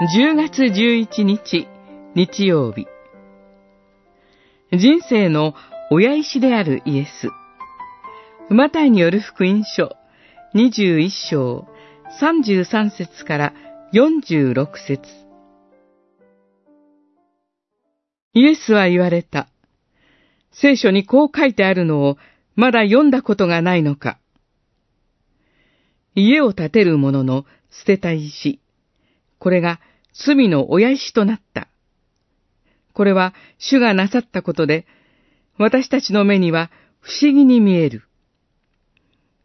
10月11日、日曜日。人生の親石であるイエス。マタイによる福音書21章33節から46節イエスは言われた。聖書にこう書いてあるのをまだ読んだことがないのか。家を建てる者の捨てた石。これが罪の親石となった。これは主がなさったことで、私たちの目には不思議に見える。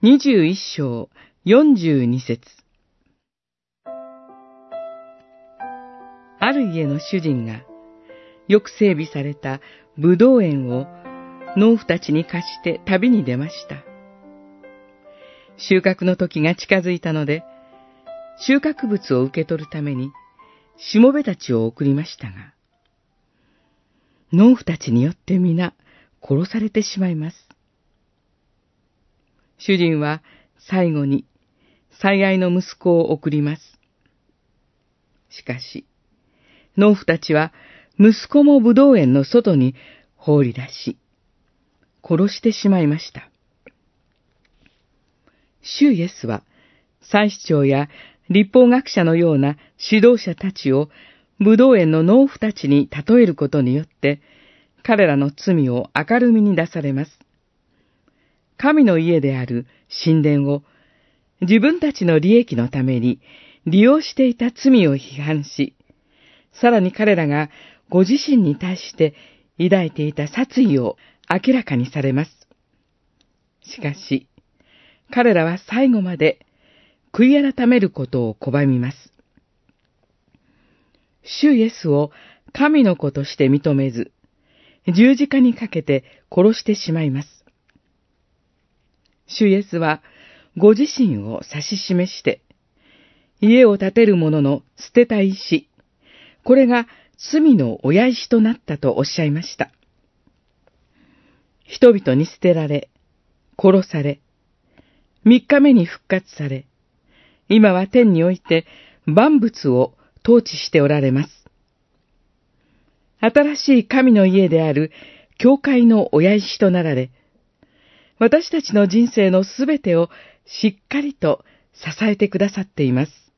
二十一章四十二節ある家の主人が、よく整備された武道園を農夫たちに貸して旅に出ました。収穫の時が近づいたので、収穫物を受け取るために、しもべたちを送りましたが、農夫たちによって皆殺されてしまいます。主人は最後に最愛の息子を送ります。しかし、農夫たちは息子も武道園の外に放り出し、殺してしまいました。主イエスは、祭司長や立法学者のような指導者たちを武道園の農夫たちに例えることによって、彼らの罪を明るみに出されます。神の家である神殿を自分たちの利益のために利用していた罪を批判し、さらに彼らがご自身に対して抱いていた殺意を明らかにされます。しかし、彼らは最後まで悔い改めることを拒みます。主イエスを神の子として認めず、十字架にかけて殺してしまいます。主イエスはご自身を指し示して、家を建てる者の捨てた石、これが罪の親石となったとおっしゃいました。人々に捨てられ、殺され、三日目に復活され、今は天において万物を統治しておられます。新しい神の家である教会の親石となられ、私たちの人生のすべてをしっかりと支えてくださっています。